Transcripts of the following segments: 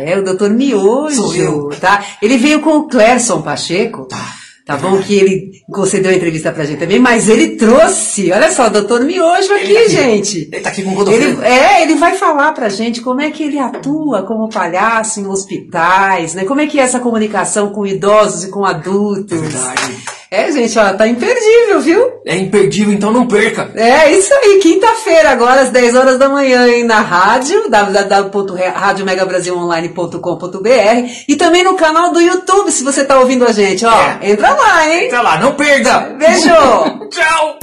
É, o doutor Miojo, Sou eu. tá? Ele veio com o Clerson Pacheco, tá? Tá bom que ele concedeu a entrevista pra gente também, mas ele trouxe, olha só, o doutor Miojo aqui, Ele tá aqui. gente. Ele tá aqui com o Godofredo. Ele, é, ele vai falar pra gente como é que ele atua como palhaço em hospitais, né? Como é que é essa comunicação com idosos e com adultos. É verdade. É, gente, ó, tá imperdível, viu? É imperdível, então não perca. É isso aí, quinta-feira, agora às 10 horas da manhã, hein, na rádio, www.radiomegabrasilonline.com.br e também no canal do YouTube, se você tá ouvindo a gente, ó. É. Entra lá, hein? Entra lá, não perda. Beijo! Tchau.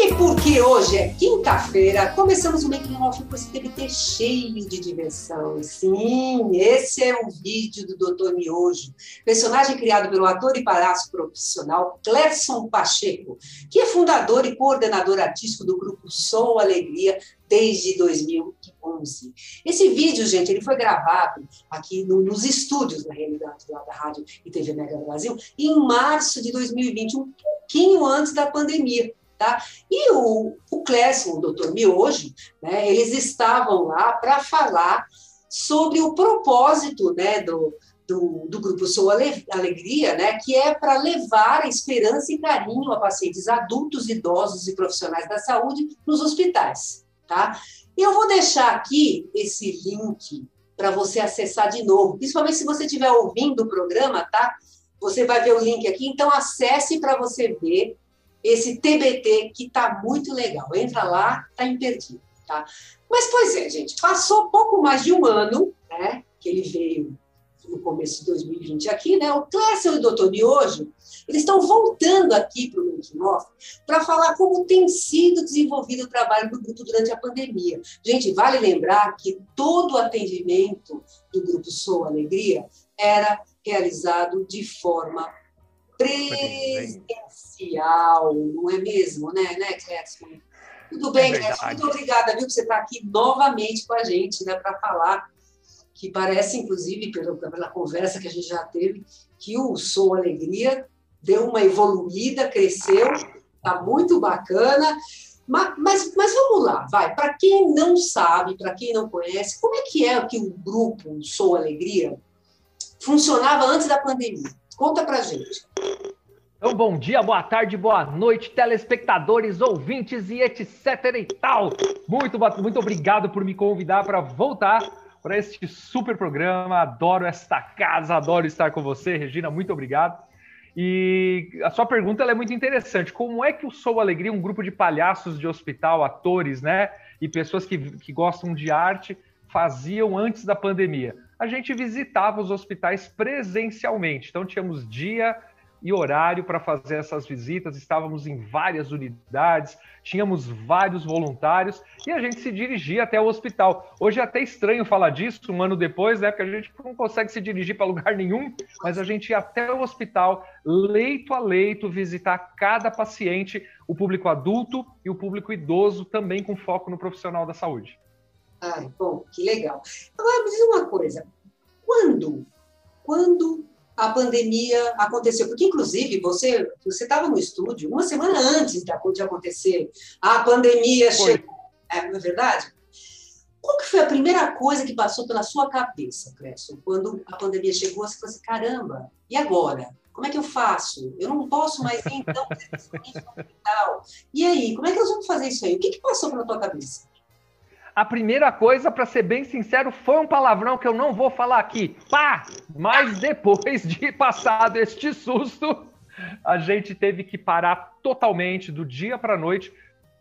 E porque hoje é quinta-feira, começamos o Making Off com esse TBT cheio de diversão. Sim, esse é um vídeo do Dr. Miojo, personagem criado pelo ator e palhaço profissional Clerson Pacheco, que é fundador e coordenador artístico do grupo Sou Alegria desde 2011. Esse vídeo, gente, ele foi gravado aqui no- nos estúdios, na realidade, lá da Rádio e TV Mega Brasil, em março de 2020, um pouquinho antes da pandemia. Tá? E o, o Clécio, o doutor Miojo, né, eles estavam lá para falar sobre o propósito né, do, do, do Grupo Sou Ale- Alegria, né, que é para levar esperança e carinho a pacientes adultos, idosos e profissionais da saúde nos hospitais. Tá? Eu vou deixar aqui esse link para você acessar de novo, principalmente se você estiver ouvindo o programa, tá? Você vai ver o link aqui, então acesse para você ver esse TBT que tá muito legal. Entra lá, tá imperdível, tá? Mas, pois é, gente, passou pouco mais de um ano, né, que ele veio no começo de 2020 aqui, né, o Clécio e o Dr. Miojo, eles estão voltando aqui para o Making Off para falar como tem sido desenvolvido o trabalho do grupo durante a pandemia. Gente, vale lembrar que todo o atendimento do Grupo Sou Alegria era realizado de forma presencial, não é mesmo, né, né, Clécio? Tudo bem, É Clécio? Muito obrigada, viu, por você estar aqui novamente com a gente, né, para falar que parece, inclusive, pela, pela conversa que a gente já teve, que o Sou Alegria deu uma evoluída, cresceu, tá muito bacana. Ma- Mas, mas vamos lá, vai. Para quem não sabe, para quem não conhece, como é que é que o grupo Sou Alegria funcionava antes da pandemia? Conta pra gente. Então, bom dia, boa tarde, boa noite, telespectadores, ouvintes e etc e tal. Muito, muito obrigado por me convidar para voltar para este super programa. Adoro esta casa, adoro estar com você, Regina. Muito obrigado. E a sua pergunta é muito interessante. Como é que o Sou Alegria, um grupo de palhaços de hospital, atores, né, e pessoas que, que gostam de arte, faziam antes da pandemia? A gente visitava os hospitais presencialmente. Então, tínhamos dia e horário para fazer essas visitas, estávamos em várias unidades, tínhamos vários voluntários e a gente se dirigia até o hospital. Hoje é até estranho falar disso, um ano depois, né? Porque a gente não consegue se dirigir para lugar nenhum, mas a gente ia até o hospital, leito a leito, visitar cada paciente, o público adulto e o público idoso, também com foco no profissional da saúde. Ai, bom, que legal. Agora, me diz uma coisa. Quando, quando a pandemia aconteceu? Porque, inclusive, você você estava no estúdio uma semana antes da- de acontecer. A pandemia Foi. chegou. É, não é verdade? Qual que foi a primeira coisa que passou pela sua cabeça, Cresson, quando a pandemia chegou? Você falou assim, caramba, e agora? Como é que eu faço? Eu não posso mais ir, então, no hospital. E aí, como é que nós vamos fazer isso aí? O que, que passou pela tua cabeça? A primeira coisa, para ser bem sincero, foi um palavrão que eu não vou falar aqui. Pá! Mas depois de passado este susto, a gente teve que parar totalmente do dia para a noite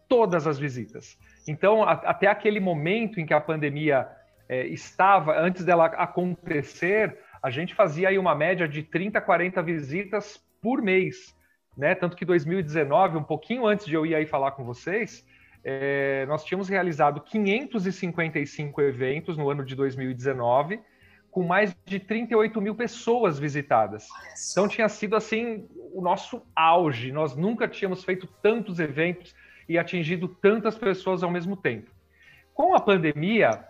todas as visitas. Então, a- até aquele momento em que a pandemia eh, estava, antes dela acontecer, a gente fazia aí uma média de 30, 40 visitas por mês. né? Tanto que 2019, um pouquinho antes de eu ir aí falar com vocês, é, nós tínhamos realizado 555 eventos no ano de 2019, com mais de 38 mil pessoas visitadas. Então tinha sido assim o nosso auge. Nós nunca tínhamos feito tantos eventos e atingido tantas pessoas ao mesmo tempo. Com a pandemia,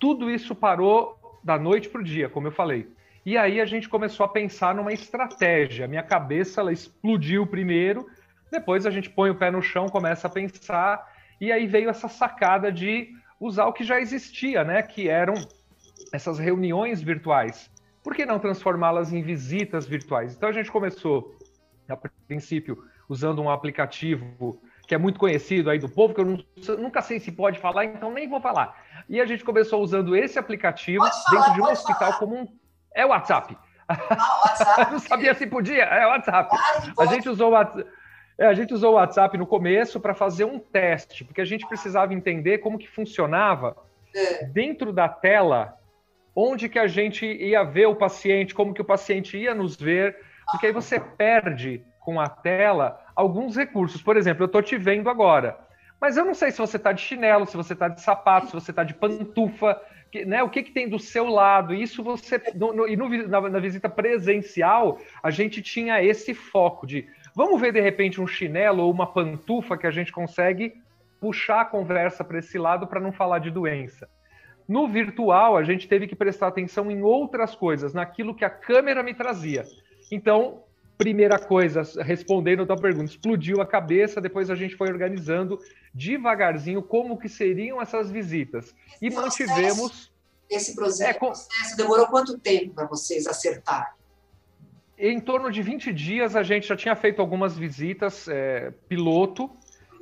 tudo isso parou da noite para o dia, como eu falei. E aí a gente começou a pensar numa estratégia. Minha cabeça ela explodiu primeiro, depois a gente põe o pé no chão, começa a pensar, e aí veio essa sacada de usar o que já existia, né? Que eram essas reuniões virtuais. Por que não transformá-las em visitas virtuais? Então a gente começou, a princípio, usando um aplicativo que é muito conhecido aí do povo, que eu não, nunca sei se pode falar, então nem vou falar. E a gente começou usando esse aplicativo falar, dentro de um hospital falar. como um é o WhatsApp. Ah, WhatsApp. não sabia se podia. É o WhatsApp. a gente usou o WhatsApp. É, a gente usou o WhatsApp no começo para fazer um teste, porque a gente precisava entender como que funcionava é. dentro da tela, onde que a gente ia ver o paciente, como que o paciente ia nos ver, porque aí você perde com a tela alguns recursos. Por exemplo, eu estou te vendo agora, mas eu não sei se você está de chinelo, se você está de sapato, se você está de pantufa, que, né, o que, que tem do seu lado. Isso você. No, no, e no, na, na, visita presencial, a gente tinha esse foco de vamos ver de repente um chinelo ou uma pantufa que a gente consegue puxar a conversa para esse lado para não falar de doença. No virtual, a gente teve que prestar atenção em outras coisas, naquilo que a câmera me trazia. Então, primeira coisa, respondendo a tua pergunta, explodiu a cabeça, depois a gente foi organizando devagarzinho como que seriam essas visitas. E mantivemos... Esse processo, é, com... processo demorou quanto tempo para vocês acertarem? Em torno de 20 dias a gente já tinha feito algumas visitas é, piloto,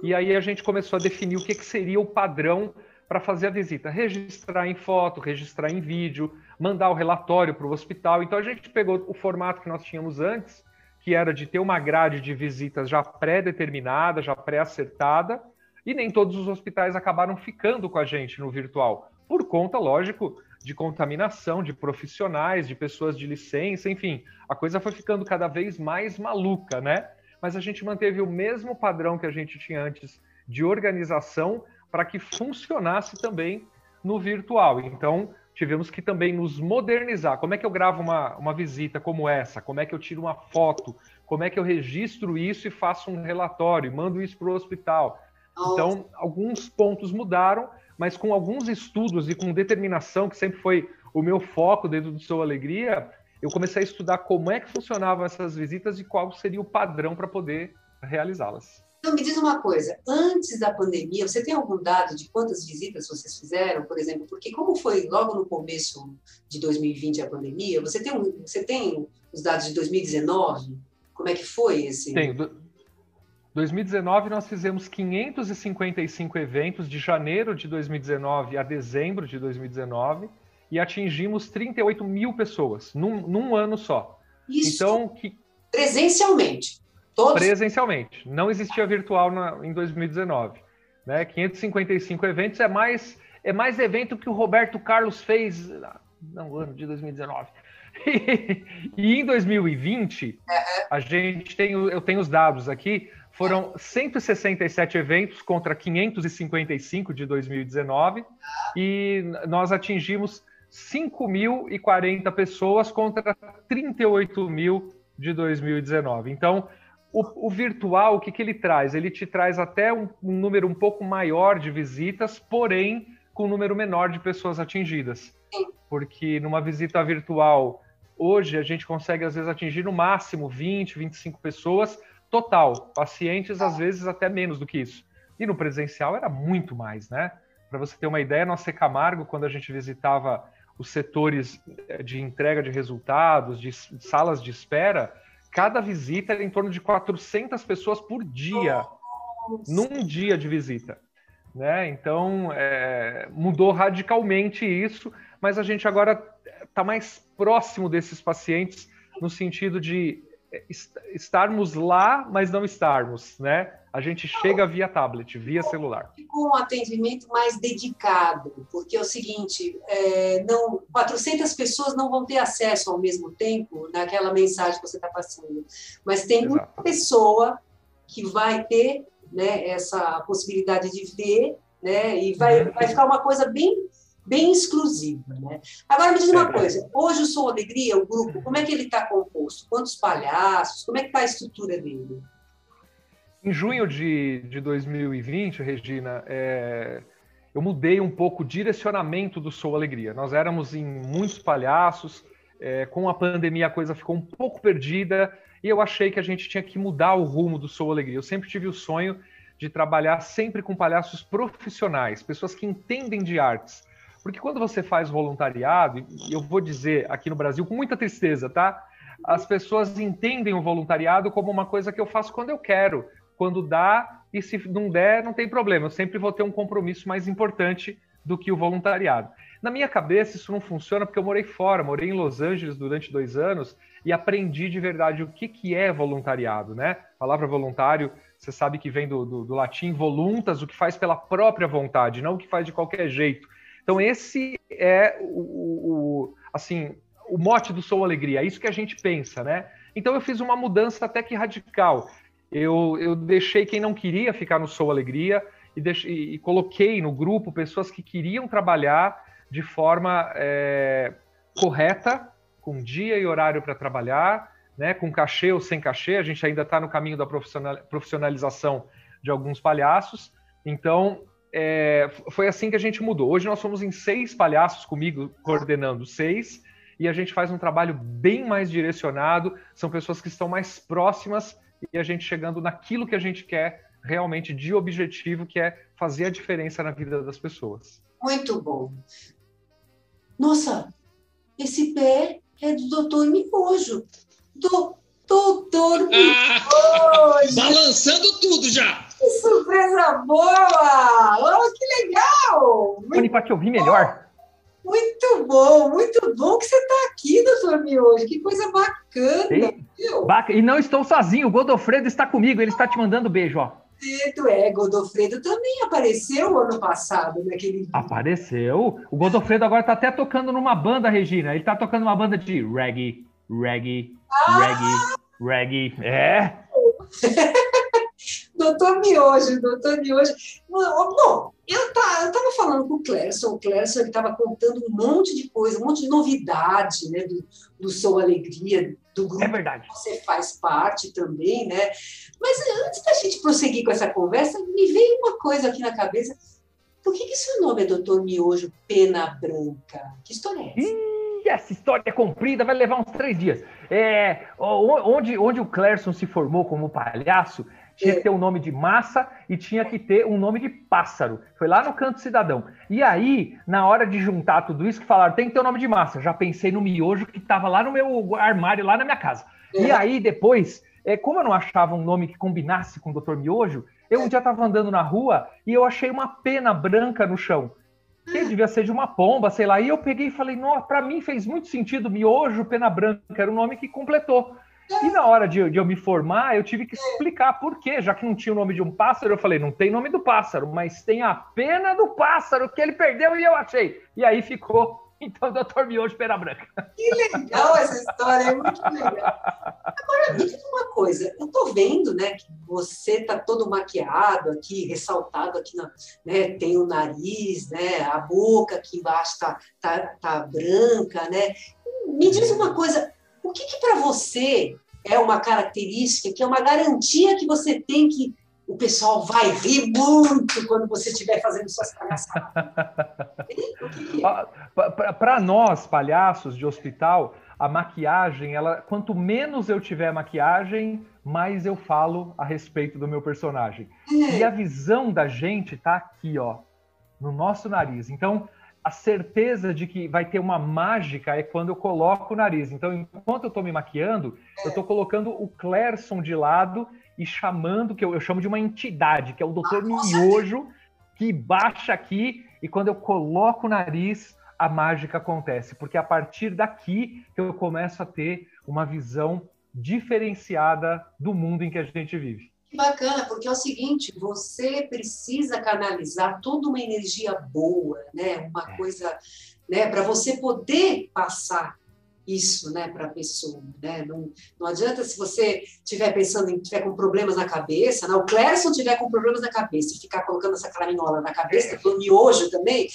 e aí a gente começou a definir o que, que seria o padrão para fazer a visita. Registrar em foto, registrar em vídeo, mandar o relatório para o hospital. Então a gente pegou o formato que nós tínhamos antes, que era de ter uma grade de visitas já pré-determinada, já pré-acertada, e nem todos os hospitais acabaram ficando com a gente no virtual, por conta, lógico, de contaminação de profissionais, de pessoas de licença, enfim, a coisa foi ficando cada vez mais maluca, né? Mas a gente manteve o mesmo padrão que a gente tinha antes de organização para que funcionasse também no virtual. Então, tivemos que também nos modernizar. Como é que eu gravo uma, uma visita como essa? Como é que eu tiro uma foto? Como é que eu registro isso e faço um relatório? Mando isso para o hospital? Então, alguns pontos mudaram, mas com alguns estudos e com determinação, que sempre foi o meu foco dentro do Sou Alegria, eu comecei a estudar como é que funcionavam essas visitas e qual seria o padrão para poder realizá-las. Então, me diz uma coisa, antes da pandemia, você tem algum dado de quantas visitas vocês fizeram, por exemplo? Porque como foi logo no começo de 2020 a pandemia, você tem, um, você tem os dados de 2019? Como é que foi esse? Tenho. 2019 nós fizemos 555 eventos de janeiro de 2019 a dezembro de 2019 e atingimos 38 mil pessoas num, num ano só. Isso então, que... presencialmente. Todos? Presencialmente. Não existia virtual na, em 2019. Né? 555 eventos é mais, é mais evento que o Roberto Carlos fez no ano de 2019. E, e em 2020, a gente tem, eu tenho os dados aqui, foram 167 eventos contra 555 de 2019 e nós atingimos 5.040 pessoas contra 38 mil de 2019. Então, o, o, virtual, o que, que ele traz? Ele te traz até um, um, número um pouco maior de visitas, porém com um número menor de pessoas atingidas. Porque numa visita virtual, hoje a gente consegue às vezes atingir no máximo 20, 25 pessoas total. Pacientes, às vezes, até menos do que isso. E no presencial era muito mais, né? Para você ter uma ideia, no AC Camargo, quando a gente visitava os setores de entrega de resultados, de salas de espera, cada visita era em torno de 400 pessoas por dia, Nossa. num dia de visita. Né? Então, é, mudou radicalmente isso, mas a gente agora está mais próximo desses pacientes no sentido de estarmos lá, mas não estarmos, né? A gente chega via tablet, via celular. Com um atendimento mais dedicado, porque é o seguinte, é, não, 400 pessoas não vão ter acesso ao mesmo tempo naquela mensagem que você está passando, mas tem Exato. uma pessoa que vai ter né, essa possibilidade de ver, né, e vai, uhum. vai ficar uma coisa bem bem exclusiva. Né? Agora, me diz uma coisa: hoje o Som Alegria, o grupo, como é que ele está composto? Quantos palhaços? Como é que está a estrutura dele? Em junho de, de 2020, Regina, é, eu mudei um pouco o direcionamento do Sou Alegria. Nós éramos em muitos palhaços, é, com a pandemia a coisa ficou um pouco perdida e eu achei que a gente tinha que mudar o rumo do Sou Alegria. Eu sempre tive o sonho de trabalhar sempre com palhaços profissionais, pessoas que entendem de artes, porque quando você faz voluntariado, eu vou dizer aqui no Brasil com muita tristeza, tá? As pessoas entendem o voluntariado como uma coisa que eu faço quando eu quero, quando dá, e se não der, não tem problema. Eu sempre vou ter um compromisso mais importante do que o voluntariado. Na minha cabeça, isso não funciona porque eu morei fora, morei em Los Angeles durante dois anos e aprendi de verdade o que, que é voluntariado, né? A palavra voluntário, você sabe que vem do, do, do latim voluntas, o que faz pela própria vontade, não o que faz de qualquer jeito. Então esse é o, o, assim o mote do Sou Alegria, é isso que a gente pensa, né? Então eu fiz uma mudança até que radical. Eu, eu deixei quem não queria ficar no Sou Alegria e, deixei, e coloquei no grupo pessoas que queriam trabalhar de forma é, correta, com dia e horário para trabalhar, né, com cachê ou sem cachê. A gente ainda está no caminho da profissionalização de alguns palhaços. Então, é, foi assim que a gente mudou. Hoje nós somos em seis palhaços comigo, coordenando seis, e a gente faz um trabalho bem mais direcionado. São pessoas que estão mais próximas e a gente chegando naquilo que a gente quer realmente de objetivo, que é fazer a diferença na vida das pessoas. Muito bom. Nossa, esse pé é do doutor Miojo. Do doutor Miojo! balançando tudo já! Que surpresa boa! Oh, que legal! Muito para te ouvir melhor. Muito bom, muito bom que você está aqui, doutor Miojo. Que coisa bacana. E, e não estou sozinho, o Godofredo está comigo, ele está te mandando beijo, ó. Godofredo, é, Godofredo também apareceu ano passado naquele. Apareceu. O Godofredo agora está até tocando numa banda, Regina. Ele está tocando uma banda de reggae, reggae, ah! reggae, reggae. É. doutor Miojo, doutor Miojo. Bom, eu estava falando com o Clerson, o Clerson estava contando um monte de coisa, um monte de novidade né, do, do Sou Alegria, do grupo é verdade. que você faz parte também, né? Mas antes da gente prosseguir com essa conversa, me veio uma coisa aqui na cabeça. Por que, que seu nome é Doutor Miojo Pena Branca? Que história é essa? Ih, essa história é comprida, vai levar uns três dias. É, onde, onde o Clerson se formou como palhaço, tinha que ter um nome de massa e tinha que ter um nome de pássaro. Foi lá no Canto Cidadão. E aí, na hora de juntar tudo isso, que falaram, tem que ter um nome de massa. Já pensei no miojo que estava lá no meu armário, lá na minha casa. E é. aí, depois, é, como eu não achava um nome que combinasse com o Dr. Miojo, eu um dia estava andando na rua e eu achei uma pena branca no chão. Que devia ser de uma pomba, sei lá. E eu peguei e falei, nossa, para mim fez muito sentido, miojo, pena branca, era o nome que completou. E na hora de, de, eu me formar, eu tive que explicar por quê, já que não tinha o nome de um pássaro, eu falei, não tem nome do pássaro, mas tem a pena do pássaro que ele perdeu e eu achei. E aí ficou, então, Doutor Miojo Pena Branca. Que legal essa história, é muito legal. Agora, me diz uma coisa, eu tô vendo, né, que você tá todo maquiado aqui, ressaltado aqui, na, né, tem o nariz, né, a boca aqui embaixo tá, tá, tá branca, né? Me diz uma coisa, o que, que para você é uma característica, que é uma garantia que você tem que o pessoal vai rir muito quando você estiver fazendo suas palhaçadas? Para nós, palhaços de hospital, a maquiagem, ela, quanto menos eu tiver maquiagem, mais eu falo a respeito do meu personagem. É. E a visão da gente tá aqui, ó, no nosso nariz. Então, a certeza de que vai ter uma mágica é quando eu coloco o nariz. Então, enquanto eu estou me maquiando, eu estou colocando o Clerson de lado e chamando, que eu, eu chamo de uma entidade, que é o Doutor Miojo, que baixa aqui e quando eu coloco o nariz, a mágica acontece. Porque a partir daqui eu começo a ter uma visão diferenciada do mundo em que a gente vive. Bacana, porque é o seguinte, você precisa canalizar toda uma energia boa, né? Uma é. coisa, né, para você poder passar isso né, para a pessoa. Né? Não, não adianta se você estiver pensando em tiver com problemas na cabeça, né? o Clérison estiver com problemas na cabeça e ficar colocando essa craminhola na cabeça, pelo miojo também,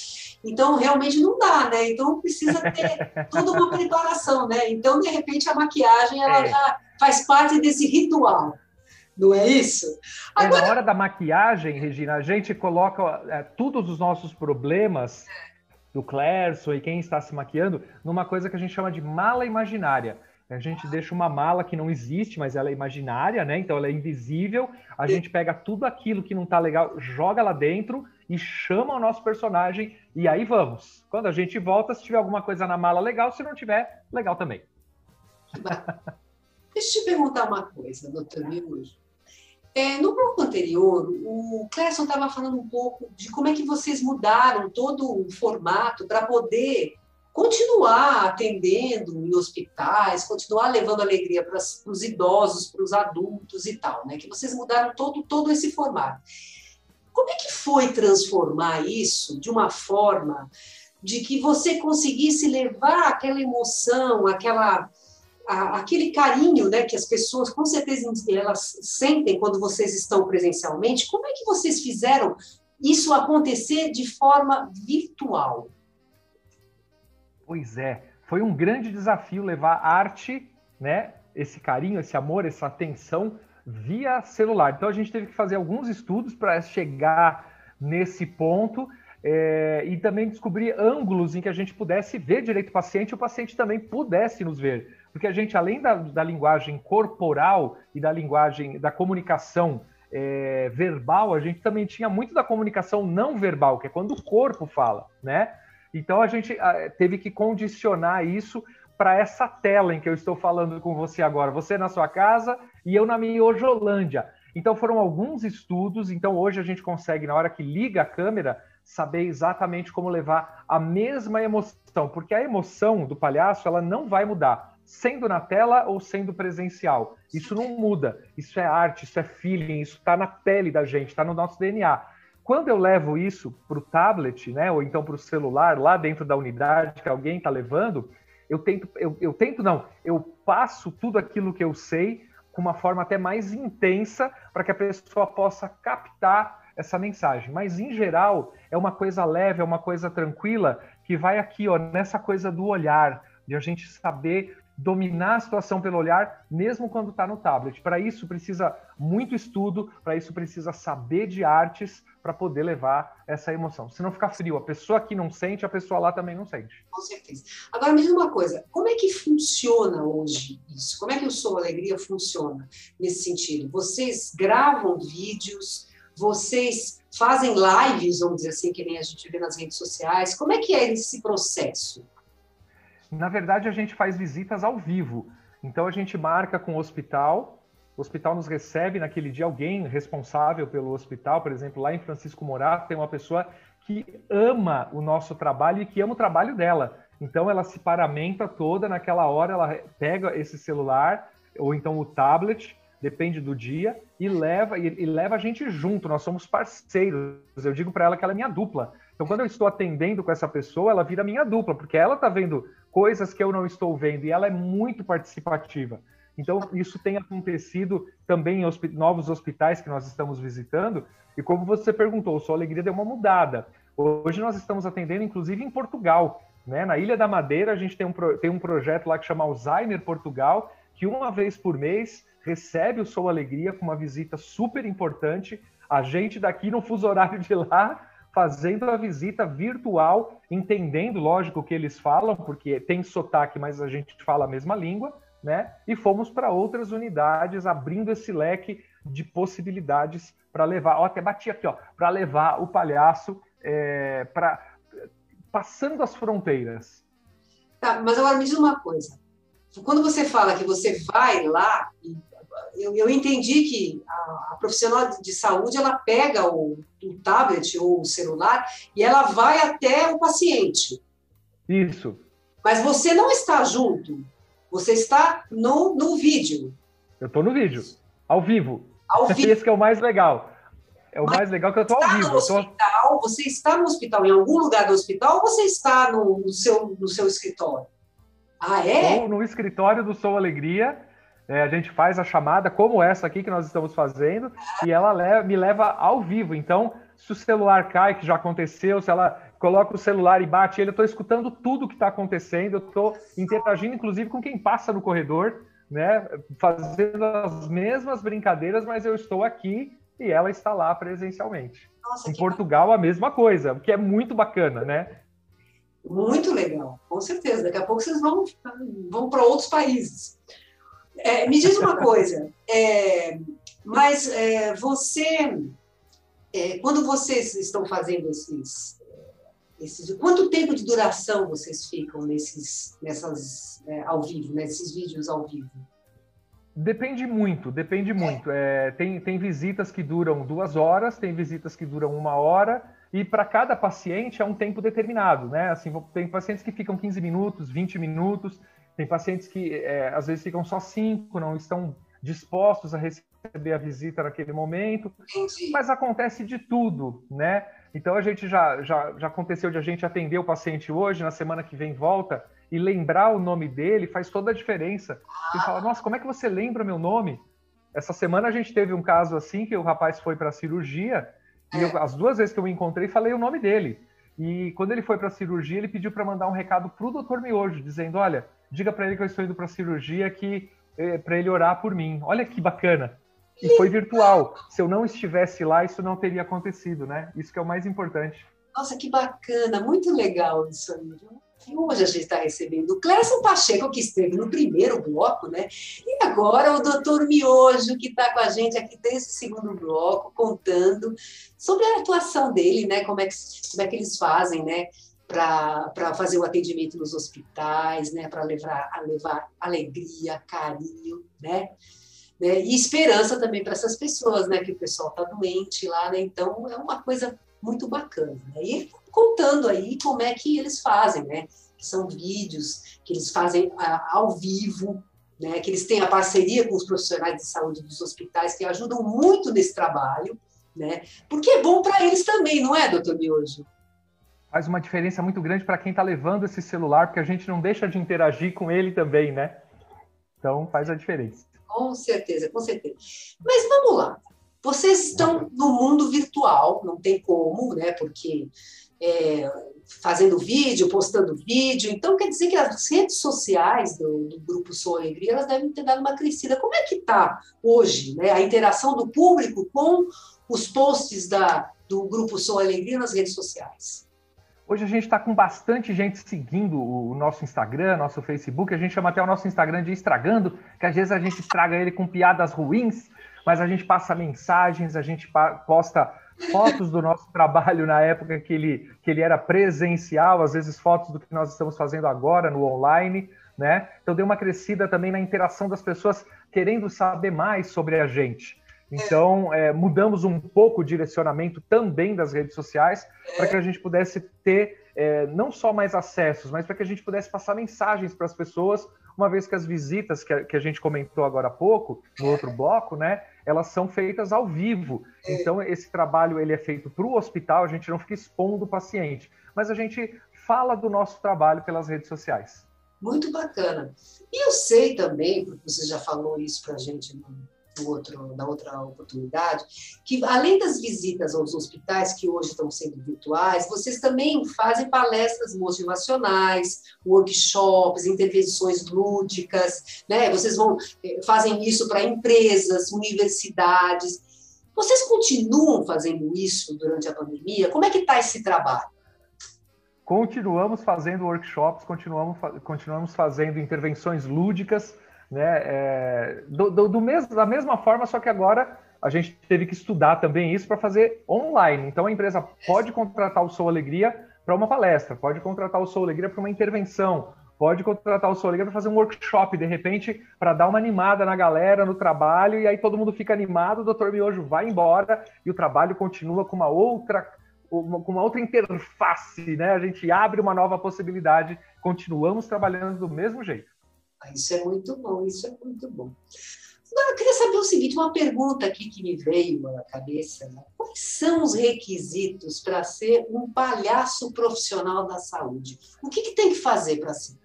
então realmente não dá, né? Então precisa ter toda uma preparação, né? Então, de repente, a maquiagem ela é. já faz parte desse ritual. Não é isso? Agora... É, na hora da maquiagem, Regina, a gente coloca é, todos os nossos problemas do Clerson e quem está se maquiando numa coisa que a gente chama de mala imaginária. A gente deixa uma mala que não existe, mas ela é imaginária, né? Então ela é invisível. A gente pega tudo aquilo que não tá legal, joga lá dentro e chama o nosso personagem e aí vamos. Quando a gente volta, se tiver alguma coisa na mala legal, se não tiver, legal também. Deixa eu te perguntar uma coisa, doutor Miújo. É, no bloco anterior, o Cléson estava falando um pouco de como é que vocês mudaram todo o formato para poder continuar atendendo em hospitais, continuar levando alegria para os idosos, para os adultos e tal, né? Que vocês mudaram todo, todo esse formato. Como é que foi transformar isso de uma forma de que você conseguisse levar aquela emoção, aquela a, aquele carinho né, que as pessoas com certeza elas sentem quando vocês estão presencialmente, como é que vocês fizeram isso acontecer de forma virtual? Pois é, foi um grande desafio levar arte, né, esse carinho, esse amor, essa atenção via celular. Então a gente teve que fazer alguns estudos para chegar nesse ponto é, e também descobrir ângulos em que a gente pudesse ver direito o paciente e o paciente também pudesse nos ver porque a gente, além da, da linguagem corporal e da linguagem da comunicação é, verbal, a gente também tinha muito da comunicação não verbal, que é quando o corpo fala, né? Então a gente teve que condicionar isso para essa tela em que eu estou falando com você agora. Você na sua casa e eu na minha Ojolândia. Então foram alguns estudos. Então hoje a gente consegue, na hora que liga a câmera, saber exatamente como levar a mesma emoção, porque a emoção do palhaço ela não vai mudar sendo na tela ou sendo presencial. Isso não muda. Isso é arte, isso é feeling, isso está na pele da gente, está no nosso DNA. Quando eu levo isso para o tablet, né, ou então para o celular, lá dentro da unidade que alguém está levando, eu tento, eu, eu tento não, eu passo tudo aquilo que eu sei com uma forma até mais intensa para que a pessoa possa captar essa mensagem. Mas em geral é uma coisa leve, é uma coisa tranquila que vai aqui, ó, nessa coisa do olhar, de a gente saber dominar a situação pelo olhar, mesmo quando está no tablet. Para isso precisa muito estudo, para isso precisa saber de artes para poder levar essa emoção. Se não ficar frio, a pessoa que não sente, a pessoa lá também não sente. Com certeza. Agora me diz uma coisa, como é que funciona hoje isso? Como é que o Sou Alegria funciona nesse sentido? Vocês gravam vídeos, vocês fazem lives, vamos dizer assim, que nem a gente vê nas redes sociais. Como é que é esse processo? Na verdade, a gente faz visitas ao vivo. Então, a gente marca com o hospital, o hospital nos recebe naquele dia alguém responsável pelo hospital, por exemplo, lá em Francisco Morato, tem uma pessoa que ama o nosso trabalho e que ama o trabalho dela. Então, ela se paramenta toda naquela hora, ela pega esse celular ou então o tablet, depende do dia, e leva e, e leva a gente junto. Nós somos parceiros. Eu digo para ela que ela é minha dupla. Então, quando eu estou atendendo com essa pessoa, ela vira minha dupla, porque ela está vendo coisas que eu não estou vendo e ela é muito participativa. Então, isso tem acontecido também em novos hospitais que nós estamos visitando. E como você perguntou, sua alegria deu uma mudada. Hoje nós estamos atendendo, inclusive, em Portugal. Né? Na Ilha da Madeira, a gente tem um, tem um projeto lá que chama Alzheimer Portugal, que uma vez por mês recebe o Sou Alegria com uma visita super importante. A gente daqui no fuso horário de lá fazendo a visita virtual, entendendo, lógico, o que eles falam, porque tem sotaque, mas a gente fala a mesma língua, né? E fomos para outras unidades, abrindo esse leque de possibilidades para levar, ó, até bati aqui, ó, para levar o palhaço é, para passando as fronteiras. Tá, mas agora me diz uma coisa. Quando você fala que você vai lá eu, eu entendi que a, a, profissional de saúde ela pega o, o tablet ou o celular e ela vai até o paciente. Isso. Mas você não está junto. Você está no, no vídeo. Eu estou no vídeo, ao vivo. Ao vivo. Esse que é o mais legal. É o Mas mais legal que eu estou ao vivo. no Eu tô... hospital, você está no hospital, em algum lugar do hospital, ou você está no, no seu, no seu escritório? Ah, é? Estou no escritório do Sou Alegria. É, a gente faz a chamada como essa aqui que nós estamos fazendo e ela leva- me leva ao vivo. Então, se o celular cai, que já aconteceu, se ela coloca o celular e bate ele, eu estou escutando tudo que está acontecendo, eu estou interagindo, inclusive, com quem passa no corredor, né? Fazendo as mesmas brincadeiras, mas eu estou aqui e ela está lá presencialmente. Nossa, Em Portugal, a mesma coisa, o que é muito bacana, né? Muito legal, com certeza. Daqui a pouco vocês vão, vão para outros países. É, me diz uma coisa, é, mas é, você, é, quando vocês estão fazendo esses, esses, quanto tempo de duração vocês ficam nesses, nessas é, ao vivo, nesses vídeos ao vivo? Depende muito, depende muito. É, tem, tem visitas que duram duas horas, tem visitas que duram uma hora, e para cada paciente é um tempo determinado, né? Assim, tem pacientes que ficam 15 minutos, 20 minutos, tem pacientes que é, às vezes ficam só 5, não estão dispostos a receber a visita naquele momento, Entendi. mas acontece de tudo, né? Então a gente já, já, já aconteceu de a gente atender o paciente hoje, na semana que vem volta, e lembrar o nome dele faz toda a diferença. Você fala, nossa, como é que você lembra meu nome? Essa semana a gente teve um caso assim que o rapaz foi para a cirurgia e eu, as duas vezes que eu o encontrei falei o nome dele. E quando ele foi para a cirurgia, ele pediu para mandar um recado para o Dr. Miojo, dizendo: Olha, diga para ele que eu estou indo para a cirurgia, que é, para ele orar por mim. Olha que bacana. E foi virtual. Se eu não estivesse lá, isso não teria acontecido, né? Isso que é o mais importante. Nossa, que bacana, muito legal isso aí. E hoje a gente está recebendo o Clécio Pacheco, que esteve no primeiro bloco, né? E agora o doutor Miojo, que está com a gente aqui desde o segundo bloco, contando sobre a atuação dele, né? Como é que, como é que eles fazem, né? Para fazer o atendimento nos hospitais, né? Para levar, levar alegria, carinho, né? né? E esperança também para essas pessoas, né? Que o pessoal está doente lá, né? Então é uma coisa muito bacana. Né? E contando aí como é que eles fazem, né? São vídeos que eles fazem ao vivo, né? Que eles têm a parceria com os profissionais de saúde dos hospitais que ajudam muito nesse trabalho, né? Porque é bom para eles também, não é, doutor Miojo? Faz uma diferença muito grande para quem está levando esse celular, porque a gente não deixa de interagir com ele também, né? Então faz a diferença. Com certeza, com certeza. Mas vamos lá. Vocês estão no mundo virtual, não tem como, né? Porque é, fazendo vídeo, postando vídeo. Então, quer dizer que as redes sociais do, do Grupo Sou Alegria, elas devem ter dado uma crescida. Como é que está hoje né, a interação do público com os posts da, do Grupo Sou Alegria nas redes sociais? Hoje a gente está com bastante gente seguindo o nosso Instagram, nosso Facebook. A gente chama até o nosso Instagram de Estragando, que às vezes a gente estraga ele com piadas ruins, mas a gente passa mensagens, a gente posta fotos do nosso trabalho na época que ele, que ele era presencial, às vezes fotos do que nós estamos fazendo agora no online, né? Então deu uma crescida também na interação das pessoas querendo saber mais sobre a gente. Então, é, mudamos um pouco o direcionamento também das redes sociais para que a gente pudesse ter é, não só mais acessos, mas para que a gente pudesse passar mensagens para as pessoas, uma vez que as visitas que a, que a, gente comentou agora há pouco, no outro bloco, né, elas são feitas ao vivo. Então, esse trabalho ele é feito para o hospital, a gente não fica expondo o paciente, mas a gente fala do nosso trabalho pelas redes sociais. Muito bacana. E eu sei também, porque você já falou isso para a gente no do outro, na outra oportunidade, que além das visitas aos hospitais, que hoje estão sendo virtuais, vocês também fazem palestras motivacionais, workshops, intervenções lúdicas, né? Vocês vão fazem isso para empresas, universidades. Vocês continuam fazendo isso durante a pandemia? Como é que está esse trabalho? Continuamos fazendo workshops, continuamos, continuamos fazendo intervenções lúdicas, né? É, do, do, do mesmo, da mesma forma, só que agora a gente teve que estudar também isso para fazer online. Então a empresa pode contratar o Sou Alegria para uma palestra, pode contratar o Sou Alegria para uma intervenção, pode contratar o Sou Alegria para fazer um workshop, de repente, para dar uma animada na galera no trabalho, e aí todo mundo fica animado, o doutor Miojo vai embora e o trabalho continua com uma outra com uma outra interface, né? A gente abre uma nova possibilidade, continuamos trabalhando do mesmo jeito. Ah, isso é muito bom, isso é muito bom. Agora, eu queria saber o seguinte, uma pergunta aqui que me veio à cabeça. Né? Quais são os requisitos para ser um palhaço profissional da saúde? O que, que tem que fazer para ser?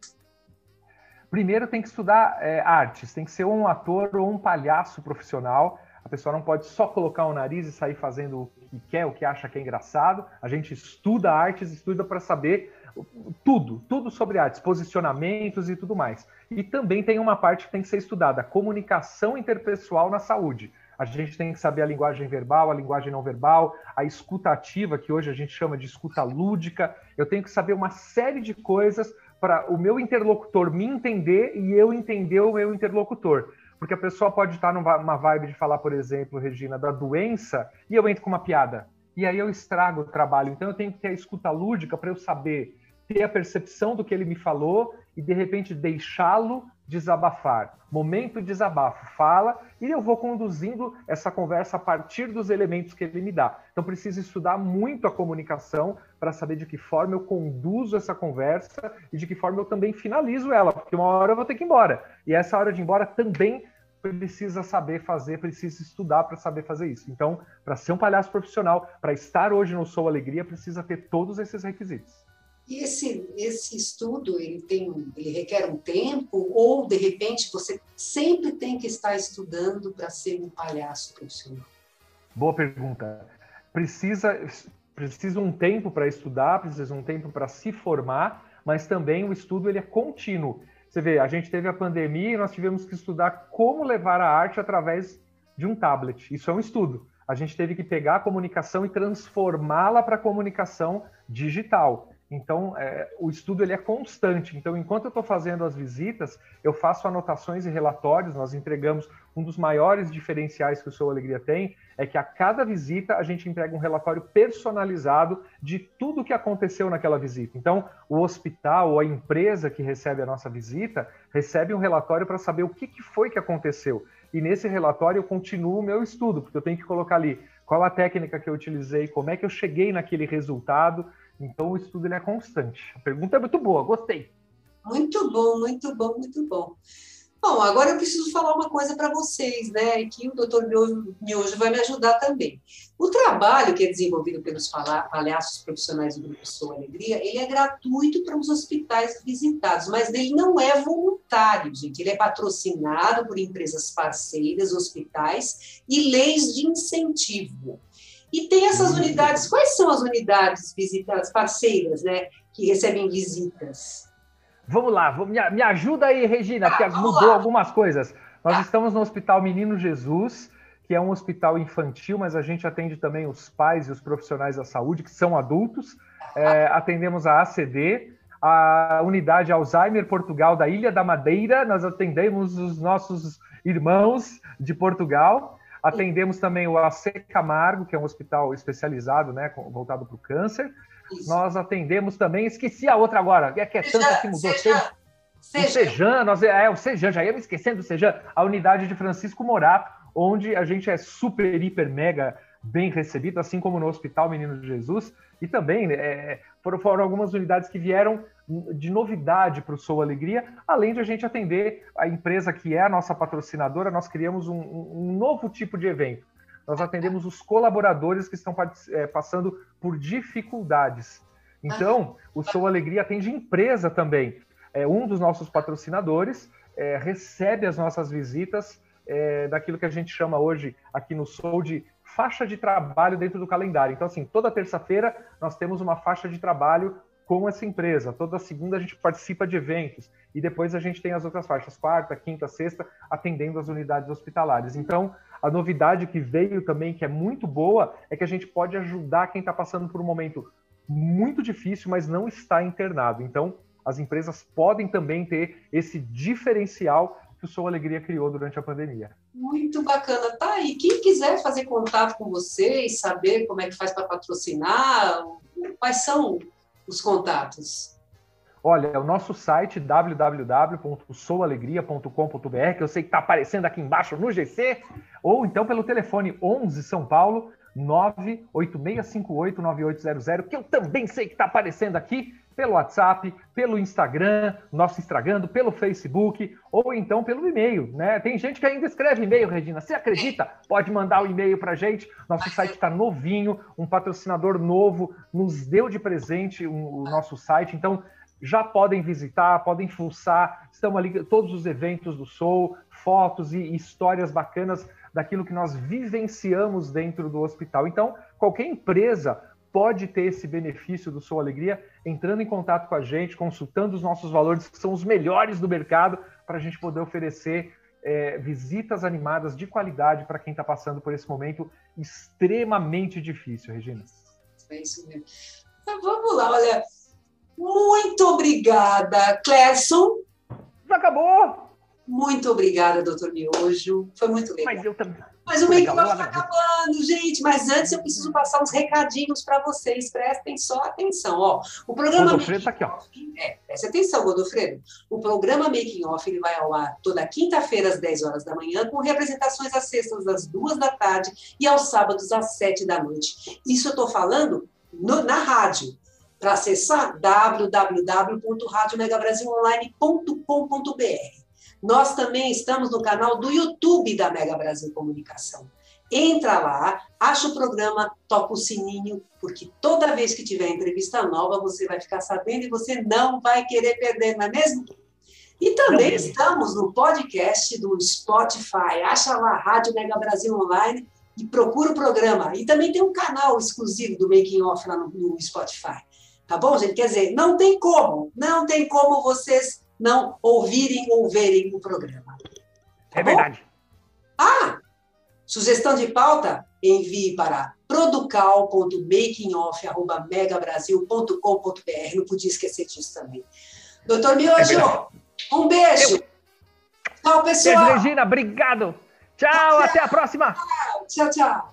Primeiro tem que estudar é, artes, tem que ser um ator ou um palhaço profissional. A pessoa não pode só colocar o nariz e sair fazendo o que quer, o que acha que é engraçado. A gente estuda artes, estuda para saber tudo, tudo sobre artes, posicionamentos e tudo mais. E também tem uma parte que tem que ser estudada, comunicação interpessoal na saúde. A gente tem que saber a linguagem verbal, a linguagem não verbal, a escuta ativa, que hoje a gente chama de escuta lúdica. Eu tenho que saber uma série de coisas para o meu interlocutor me entender e eu entender o meu interlocutor. Porque a pessoa pode estar numa vibe de falar, por exemplo, Regina, da doença, e eu entro com uma piada. E aí eu estrago o trabalho. Então eu tenho que ter a escuta lúdica para eu saber ter a percepção do que ele me falou e de repente deixá-lo desabafar. Momento de desabafo, fala e eu vou conduzindo essa conversa a partir dos elementos que ele me dá. Então preciso estudar muito a comunicação para saber de que forma eu conduzo essa conversa e de que forma eu também finalizo ela, porque uma hora eu vou ter que ir embora. E essa hora de ir embora também precisa saber fazer, precisa estudar para saber fazer isso. Então, para ser um palhaço profissional, para estar hoje no Sou Alegria, precisa ter todos esses requisitos. E esse, esse estudo, ele, tem, ele requer um tempo, ou, de repente, você sempre tem que estar estudando para ser um palhaço profissional? Boa pergunta. Precisa, precisa um tempo para estudar, precisa um tempo para se formar, mas também o estudo ele é contínuo. Você vê, a gente teve a pandemia e nós tivemos que estudar como levar a arte através de um tablet. Isso é um estudo. A gente teve que pegar a comunicação e transformá-la para comunicação digital. Então, é, o estudo ele é constante. Então, enquanto eu estou fazendo as visitas, eu faço anotações e relatórios. Nós entregamos um dos maiores diferenciais que o Sou Alegria tem é que a cada visita a gente entrega um relatório personalizado de tudo o que aconteceu naquela visita. Então, o hospital ou a empresa que recebe a nossa visita recebe um relatório para saber o que, que foi que aconteceu. E nesse relatório eu continuo o meu estudo, porque eu tenho que colocar ali qual a técnica que eu utilizei, como é que eu cheguei naquele resultado então o estudo ele é constante. A pergunta é muito boa, gostei. Muito bom, muito bom, muito bom. Bom, agora eu preciso falar uma coisa para vocês, né? Que o doutor Miojo vai me ajudar também. O trabalho que é desenvolvido pelos palhaços profissionais do Grupo Sou Alegria, ele é gratuito para os hospitais visitados, mas ele não é voluntário, gente. Ele é patrocinado por empresas parceiras, hospitais e leis de incentivo. E tem essas unidades, quais são as unidades visitas parceiras, né, que recebem visitas? Vamos lá, me, me ajuda aí, Regina, ah, que mudou lá. algumas coisas. Nós ah. estamos no Hospital Menino Jesus, que é um hospital infantil, mas a gente atende também os pais e os profissionais da saúde, que são adultos. É, atendemos a ACD, a unidade Alzheimer Portugal da Ilha da Madeira, nós atendemos os nossos irmãos de Portugal. Atendemos também o AC Camargo, que é um hospital especializado, né, voltado para o câncer. Isso. Nós atendemos também, esqueci a outra agora, é que é tanta que mudou. Seja, seja. O Sejan, nós, é, o Sejan, já ia me esquecendo do Sejan, a unidade de Francisco Morato, onde a gente é super, hiper, mega bem recebido, assim como no Hospital Menino Jesus, e também é, foram, foram algumas unidades que vieram de novidade para o Sou Alegria, além de a gente atender a empresa que é a nossa patrocinadora, nós criamos um, um novo tipo de evento. Nós atendemos os colaboradores que estão é, passando por dificuldades. Então, o Sou Alegria atende empresa também. É, um dos nossos patrocinadores é, recebe as nossas visitas é, daquilo que a gente chama hoje aqui no Sou de faixa de trabalho dentro do calendário. Então, assim, toda terça-feira nós temos uma faixa de trabalho com essa empresa. Toda segunda a gente participa de eventos e depois a gente tem as outras faixas, quarta, quinta, sexta, atendendo as unidades hospitalares. Então, a novidade que veio também, que é muito boa, é que a gente pode ajudar quem está passando por um momento muito difícil, mas não está internado. Então, as empresas podem também ter esse diferencial que o Sou Alegria criou durante a pandemia. Muito bacana. Tá aí. Quem quiser fazer contato com vocês, saber como é que faz para patrocinar, quais são os contatos? Olha, o nosso site www.soualegria.com.br, que eu sei que está aparecendo aqui embaixo no GC, ou então pelo telefone 11 São Paulo 986589800, que eu também sei que está aparecendo aqui, pelo WhatsApp, pelo Instagram, nosso Instagram, pelo Facebook ou então pelo e-mail, né? Tem gente que ainda escreve e-mail, Regina. Você acredita? Pode mandar o um e-mail para gente. Nosso site está novinho, um patrocinador novo nos deu de presente o nosso site. Então já podem visitar, podem fuçar. Estão ali todos os eventos do Soul, fotos e histórias bacanas daquilo que nós vivenciamos dentro do hospital. Então, qualquer empresa pode ter esse benefício do Sou Alegria entrando em contato com a gente, consultando os nossos valores, que são os melhores do mercado, para a gente poder oferecer é, visitas animadas de qualidade para quem está passando por esse momento extremamente difícil, Regina. É isso mesmo. Então, vamos lá, olha. Muito obrigada, Clesson. Já acabou? Muito obrigada, doutor Miojo. Foi muito legal. Mas eu também. Mas o make está acabando, gente. Mas antes eu preciso passar uns recadinhos para vocês. Prestem só atenção. Ó, o programa Godofredo tá aqui, ó. É, presta atenção, Godofredo. O programa Making Off ele vai ao ar toda quinta-feira às 10 horas da manhã, com representações às sextas às 2 da tarde e aos sábados às 7 da noite. Isso eu estou falando no, na rádio. Para acessar www.radiomegabrasilonline.com.br. Nós também estamos no canal do YouTube da Mega Brasil Comunicação. Entra lá, acha o programa, toca o sininho, porque toda vez que tiver entrevista nova, você vai ficar sabendo e você não vai querer perder, não é mesmo? E também estamos no podcast do Spotify. Acha lá Rádio Mega Brasil Online e procura o programa. E também tem um canal exclusivo do Making Off lá no, no Spotify. Tá bom, gente? Quer dizer, não tem como, não tem como vocês não ouvirem ou verem o programa. Tá é bom? verdade. Ah, sugestão de pauta? Envie para producal.makingoff.megabrasil.com.br. Não podia esquecer disso também. Doutor Miojo, é um beijo. Eu... Tchau, pessoal. Beijo, Regina. Obrigado. Tchau, tchau, até a próxima. Tchau, tchau.